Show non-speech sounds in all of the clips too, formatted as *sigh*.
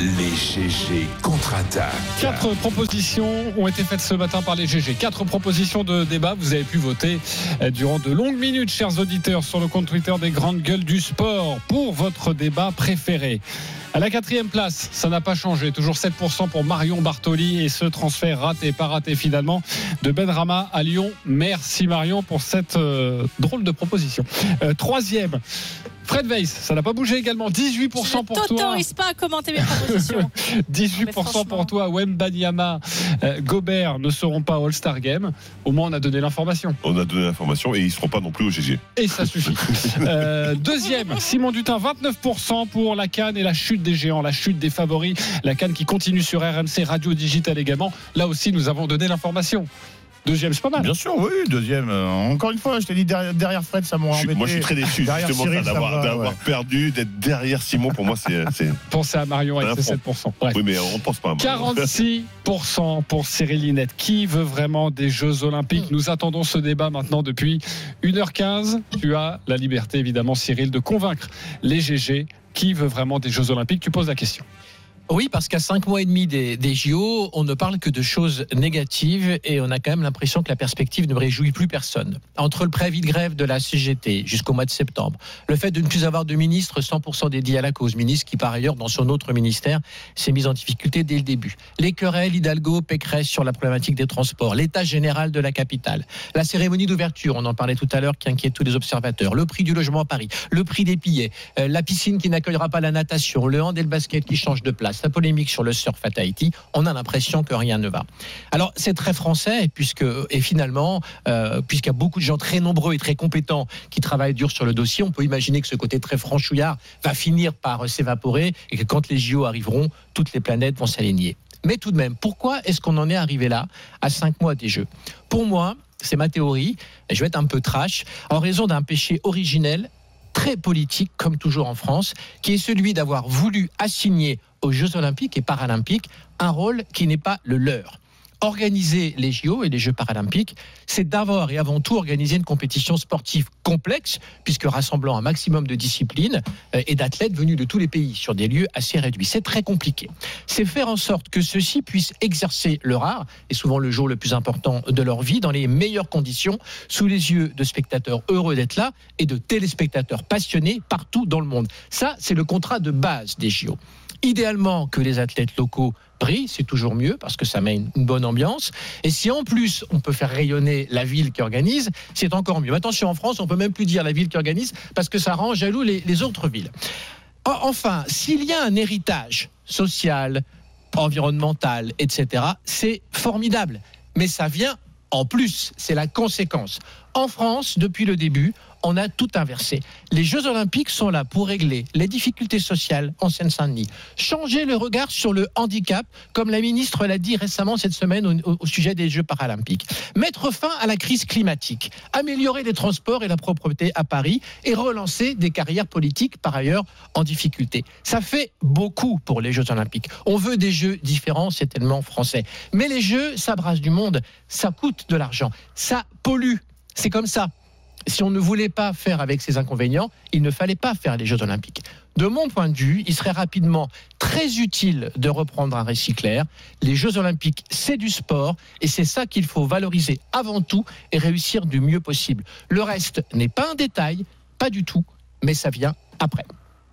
Les GG contre-attaquent. Quatre propositions ont été faites ce matin par les GG. Quatre propositions de débat. Vous avez pu voter euh, durant de longues minutes, chers auditeurs, sur le compte Twitter des grandes gueules du sport pour votre débat préféré. À la quatrième place, ça n'a pas changé. Toujours 7% pour Marion Bartoli et ce transfert raté, pas raté finalement, de Ben Rama à Lyon. Merci Marion pour cette euh, drôle de proposition. Euh, troisième, Fred Weiss, ça n'a pas bougé également. 18% pour Je toi. t'autorise pas à commenter mes propositions. 18% *laughs* franchement. pour toi, Wembanyama, euh, Gobert ne seront pas All-Star Game. Au moins, on a donné l'information. On a donné l'information et ils ne seront pas non plus au GG. Et ça suffit. *laughs* Euh, deuxième, Simon Dutin, 29% pour la Cannes et la chute des géants, la chute des favoris. La Cannes qui continue sur RMC Radio Digital également. Là aussi, nous avons donné l'information. Deuxième, c'est pas mal. Bien sûr, oui, deuxième. Euh, encore une fois, je t'ai dit derrière, derrière Fred, ça suis- embêté. moi, je suis très déçu *laughs* justement Cyril, ça, ça d'avoir va, d'avoir ouais. perdu, d'être derrière Simon. Pour moi, c'est. c'est- *laughs* Pensez à Marion avec ses front. 7%. Bref. Oui, mais on pense pas. à Marion. 46% pour Cyril Linette. Qui veut vraiment des Jeux Olympiques? Nous attendons ce débat maintenant depuis 1h15. Tu as la liberté, évidemment, Cyril, de convaincre les GG. Qui veut vraiment des Jeux Olympiques? Tu poses la question. Oui, parce qu'à cinq mois et demi des, JO, on ne parle que de choses négatives et on a quand même l'impression que la perspective ne réjouit plus personne. Entre le préavis de grève de la CGT jusqu'au mois de septembre, le fait de ne plus avoir de ministre 100% dédié à la cause, ministre qui par ailleurs dans son autre ministère s'est mis en difficulté dès le début. Les querelles Hidalgo, Pécresse sur la problématique des transports, l'état général de la capitale, la cérémonie d'ouverture, on en parlait tout à l'heure, qui inquiète tous les observateurs, le prix du logement à Paris, le prix des billets, euh, la piscine qui n'accueillera pas la natation, le hand et le basket qui changent de place, la polémique sur le surf à Tahiti, on a l'impression que rien ne va. Alors c'est très français puisque et finalement euh, puisqu'il y a beaucoup de gens très nombreux et très compétents qui travaillent dur sur le dossier, on peut imaginer que ce côté très franchouillard va finir par euh, s'évaporer et que quand les JO arriveront, toutes les planètes vont s'aligner. Mais tout de même, pourquoi est-ce qu'on en est arrivé là à cinq mois des Jeux? Pour moi, c'est ma théorie. Je vais être un peu trash en raison d'un péché originel très politique, comme toujours en France, qui est celui d'avoir voulu assigner aux Jeux Olympiques et Paralympiques un rôle qui n'est pas le leur. Organiser les JO et les Jeux paralympiques, c'est d'abord et avant tout organiser une compétition sportive complexe, puisque rassemblant un maximum de disciplines euh, et d'athlètes venus de tous les pays sur des lieux assez réduits. C'est très compliqué. C'est faire en sorte que ceux-ci puissent exercer leur art, et souvent le jour le plus important de leur vie, dans les meilleures conditions, sous les yeux de spectateurs heureux d'être là et de téléspectateurs passionnés partout dans le monde. Ça, c'est le contrat de base des JO. Idéalement que les athlètes locaux brillent, c'est toujours mieux parce que ça met une bonne ambiance. Et si en plus on peut faire rayonner la ville qui organise, c'est encore mieux. Attention, en France, on peut même plus dire la ville qui organise parce que ça rend jaloux les, autres villes. En- Enfin, s'il y a un héritage social, environnemental, etc., c'est formidable. Mais ça vient en plus, c'est la conséquence. En France, depuis le début, on a tout inversé. Les Jeux Olympiques sont là pour régler les difficultés sociales en Seine-Saint-Denis, changer le regard sur le handicap, comme la ministre l'a dit récemment cette semaine au, au sujet des Jeux paralympiques, mettre fin à la crise climatique, améliorer les transports et la propreté à Paris et relancer des carrières politiques par ailleurs en difficulté. Ça fait beaucoup pour les Jeux Olympiques. On veut des Jeux différents, c'est tellement français. Mais les Jeux, ça brasse du monde, ça coûte de l'argent, ça pollue. C'est comme ça si on ne voulait pas faire avec ces inconvénients, il ne fallait pas faire les Jeux Olympiques. De mon point de vue, il serait rapidement très utile de reprendre un récit clair. Les Jeux Olympiques, c'est du sport et c'est ça qu'il faut valoriser avant tout et réussir du mieux possible. Le reste n'est pas un détail, pas du tout, mais ça vient après.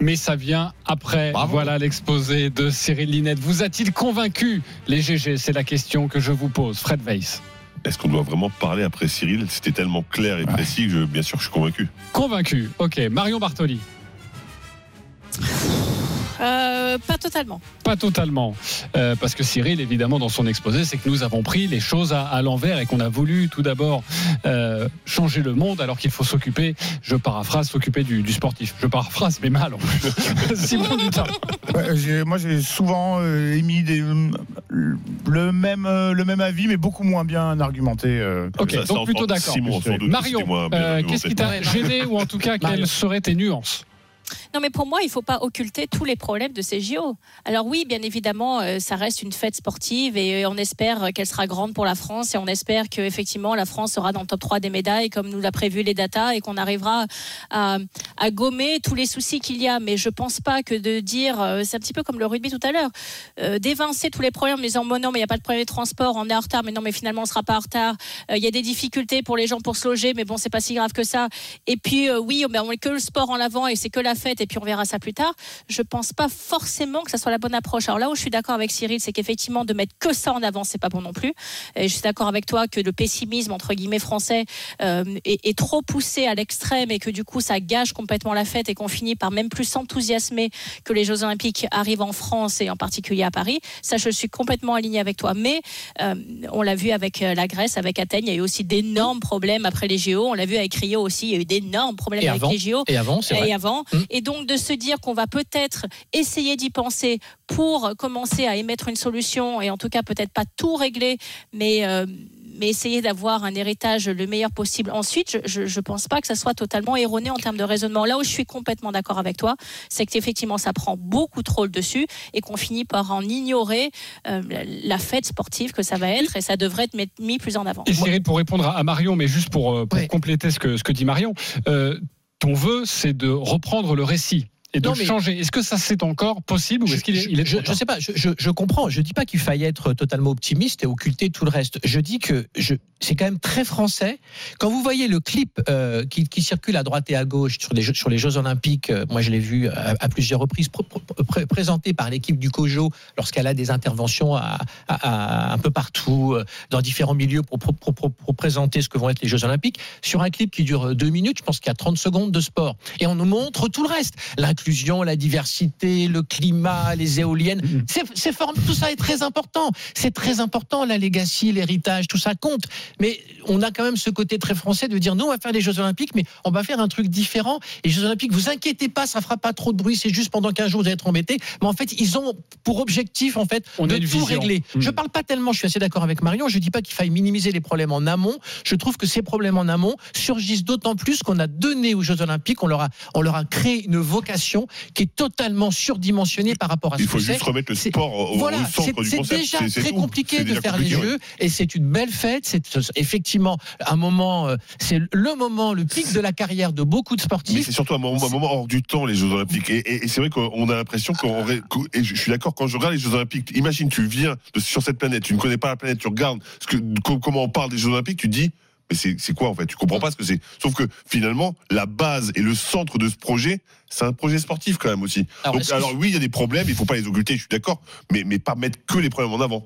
Mais ça vient après. Bravo. Voilà l'exposé de Cyril Linette. Vous a-t-il convaincu les GG C'est la question que je vous pose. Fred Weiss. Est-ce qu'on doit vraiment parler après Cyril? C'était tellement clair et précis que je- bien sûr je suis convaincu. Convaincu. Ok. Marion Bartoli. Euh, pas totalement. Pas totalement. Euh, parce que Cyril, évidemment, dans son exposé, c'est que nous avons pris les choses à, à l'envers et qu'on a voulu tout d'abord euh, changer le monde alors qu'il faut s'occuper, je paraphrase, s'occuper du, du sportif. Je paraphrase, mais mal en plus. *laughs* Simon Dutin. Ouais, j'ai- moi, j'ai souvent euh, émis des, le, même, euh, le même avis, mais beaucoup moins bien argumenté. euh, que Ok, Ça, donc plutôt d'accord. Marion, euh, qu'est-ce qui t'a gêné ou en tout cas quelles seraient tes nuances? Non, mais pour moi, il ne faut pas occulter tous les problèmes de ces JO. Alors oui, bien évidemment, euh, ça reste une fête sportive et euh, on espère qu'elle sera grande pour la France et on espère qu'effectivement la France sera dans le top 3 des médailles comme nous l'a prévu les datas et qu'on arrivera à, gommer tous les soucis qu'il y a. Mais je pense pas que de dire, euh, c'est un petit peu comme le rugby tout à l'heure, euh, d'évincer tous les problèmes en disant bon, non, mais il n'y a pas de problème de transport, on est en retard, mais non, mais finalement on sera pas en retard. Euh, Il y a des difficultés pour les gens pour se loger, mais bon, c'est pas si grave que ça. Et puis euh, oui, on met que le sport en avant et c'est que la fête puis on verra ça plus tard. Je pense pas forcément que ça soit la bonne approche. Alors là où je suis d'accord avec Cyril, c'est qu'effectivement de mettre que ça en avant, c'est pas bon non plus. Et je suis d'accord avec toi que le pessimisme entre guillemets français euh, est, est trop poussé à l'extrême et que du coup ça gâche complètement la fête et qu'on finit par même plus s'enthousiasmer que les Jeux Olympiques arrivent en France et en particulier à Paris. Ça, je suis complètement alignée avec toi. Mais euh, on l'a vu avec euh, la Grèce, avec Athènes, il y a eu aussi d'énormes problèmes après les JO. On l'a vu avec Rio aussi, il y a eu d'énormes problèmes Et avec avant. les JO Et avant, c'est vrai. et avant. Mm. Et donc de se dire qu'on va peut-être essayer d'y penser pour commencer à émettre une solution et en tout cas peut-être pas tout régler, mais euh, mais essayer d'avoir un héritage le meilleur possible. Ensuite, je ne pense pas que ça soit totalement erroné en termes de raisonnement. Là où je suis complètement d'accord avec toi, c'est qu'effectivement, ça prend beaucoup trop le dessus et qu'on finit par en ignorer euh, la, fête sportive que ça va être et ça devrait être mis plus en avant. Et Cyril, pour répondre à Marion, mais juste pour, euh, pour Ouais. compléter ce que, ce que dit Marion, euh, ton vœu, c'est de reprendre le récit et de Non, le mais- changer. Est-ce que ça, c'est encore possible ou est-ce qu'il est, il est je, tard sais pas, je, je, je comprends. Je dis pas qu'il faille être totalement optimiste et occulter tout le reste. Je dis que je, c'est quand même très français. Quand vous voyez le clip euh, qui, qui circule à droite et à gauche sur les Jeux, sur les Jeux Olympiques, euh, moi je l'ai vu à, à plusieurs reprises présenté par l'équipe du COJO lorsqu'elle a des interventions à, à- à- un peu partout, euh, dans différents milieux pour, pour, pour- pour- pour présenter ce que vont être les Jeux Olympiques. Sur un clip qui dure deux minutes, je pense qu'il y a 30 secondes de sport. Et on nous montre tout le reste. L'inclusion, la diversité, le climat, les éoliennes. Mhm. C'est, tout ça est très important. C'est très important, la legacy, l'héritage, tout ça compte. Mais on a quand même ce côté très français de dire, nous, on va faire les Jeux Olympiques, mais on va faire un truc différent. Et les Jeux Olympiques, vous inquiétez pas, ça fera pas trop de bruit, c'est juste pendant 15 jours, vous allez être embêtés. Mais en fait, ils ont pour objectif, en fait, On de tout vision. régler. Mhm. Je parle pas tellement, je suis assez d'accord avec Marion, je dis pas qu'il faille minimiser les problèmes en amont. Je trouve que ces problèmes en amont surgissent d'autant plus qu'on a donné aux Jeux Olympiques, on leur a, on leur a créé une vocation qui est totalement surdimensionnée par rapport à ce Il faut juste remettre le sport au, au Voilà, centre c'est du c'est concept. déjà C'est- c'est très tout. compliqué de déjà faire les ouais. jeux et c'est une belle fête. C'est effectivement un moment, euh, c'est le moment, le pic de la carrière de beaucoup de Mais sportifs. c'est surtout un moment, un moment hors du temps, les Jeux Olympiques. Et, et- et c'est vrai qu'on a l'impression qu'on. Et je suis d'accord, quand je regarde les Jeux Olympiques, imagine, tu viens de- sur cette planète, tu ne connais pas la planète, tu regardes ce que, co- comment on parle des Jeux Olympiques, tu dis. Mais c'est quoi en fait? Tu comprends pas ce que c'est? Sauf que finalement, la base et le centre de ce projet, c'est un projet sportif quand même aussi. Alors, Donc, que- alors oui, il y a des problèmes, il faut pas les occulter, je suis d'accord, mais, mais pas mettre que les problèmes en avant.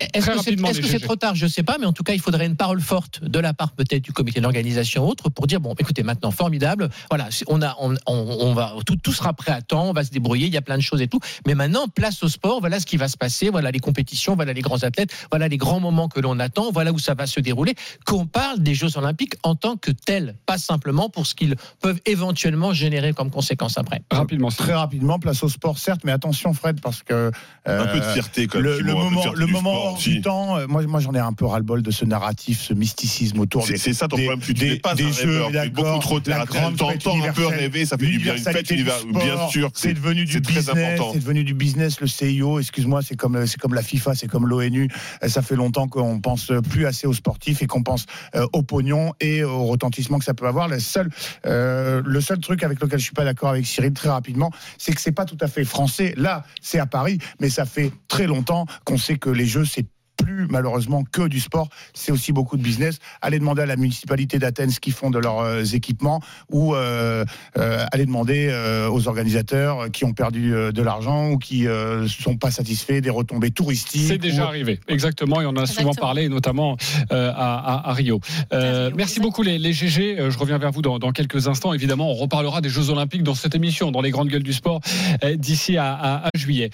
Est-ce que c'est trop tard? Je ne sais pas, mais en tout cas, il faudrait une parole forte de la part peut-être du comité d'organisation ou autre pour dire bon, écoutez, maintenant, formidable, voilà, on a, on, on- on va, tout, tout sera prêt à temps, on va se débrouiller, il y a plein de choses et tout, mais maintenant, place au sport, voilà ce qui va se passer, voilà les compétitions, voilà les grands athlètes, voilà les grands moments que l'on attend, voilà où ça va se dérouler, qu'on parle des Jeux Olympiques en tant que tels, pas simplement pour ce qu'ils peuvent éventuellement générer comme conséquence après. Rapidement, Très rapidement, place au sport, certes, mais attention, Fred, parce que. Un peu de euh, fierté quand même. Le, le moment, le du moment sport hors aussi. du temps, euh, moi, moi j'en ai un peu ras-le-bol de ce narratif, ce mysticisme autour C'est des, c'est ça ton des- problème, tu n'es pas des un jeux, rêveur, tu es beaucoup trop fête T'entends un peu rêver, ça fait du bien. Une fête bien sûr, c'est devenu du c'est très business, important. c'est devenu du business, le CIO, excuse-moi, c'est comme, c'est comme la FIFA, c'est comme l'ONU, ça fait longtemps qu'on pense plus assez aux sportifs et qu'on pense euh, au pognon et au retentissement que ça peut avoir. Le seul, euh, le seul truc avec lequel je suis pas d'accord avec Cyril très rapidement, c'est que c'est pas tout à fait français. Là, c'est à Paris, mais ça fait très longtemps qu'on sait que les jeux, c'est plus malheureusement que du sport, c'est aussi beaucoup de business. Allez demander à la municipalité d'Athènes ce qu'ils font de leurs euh, équipements ou euh, euh, allez demander euh, aux organisateurs qui ont perdu euh, de l'argent ou qui ne sont pas satisfaits des retombées touristiques. C'est déjà ou- arrivé, exactement, et on en a souvent parlé, notamment euh, à, à- à Rio. Euh, merci beaucoup les, les GG, je reviens vers vous dans, dans quelques instants. Évidemment, on reparlera des Jeux Olympiques dans cette émission, dans les grandes gueules du sport, euh, d'ici à- à- à juillet.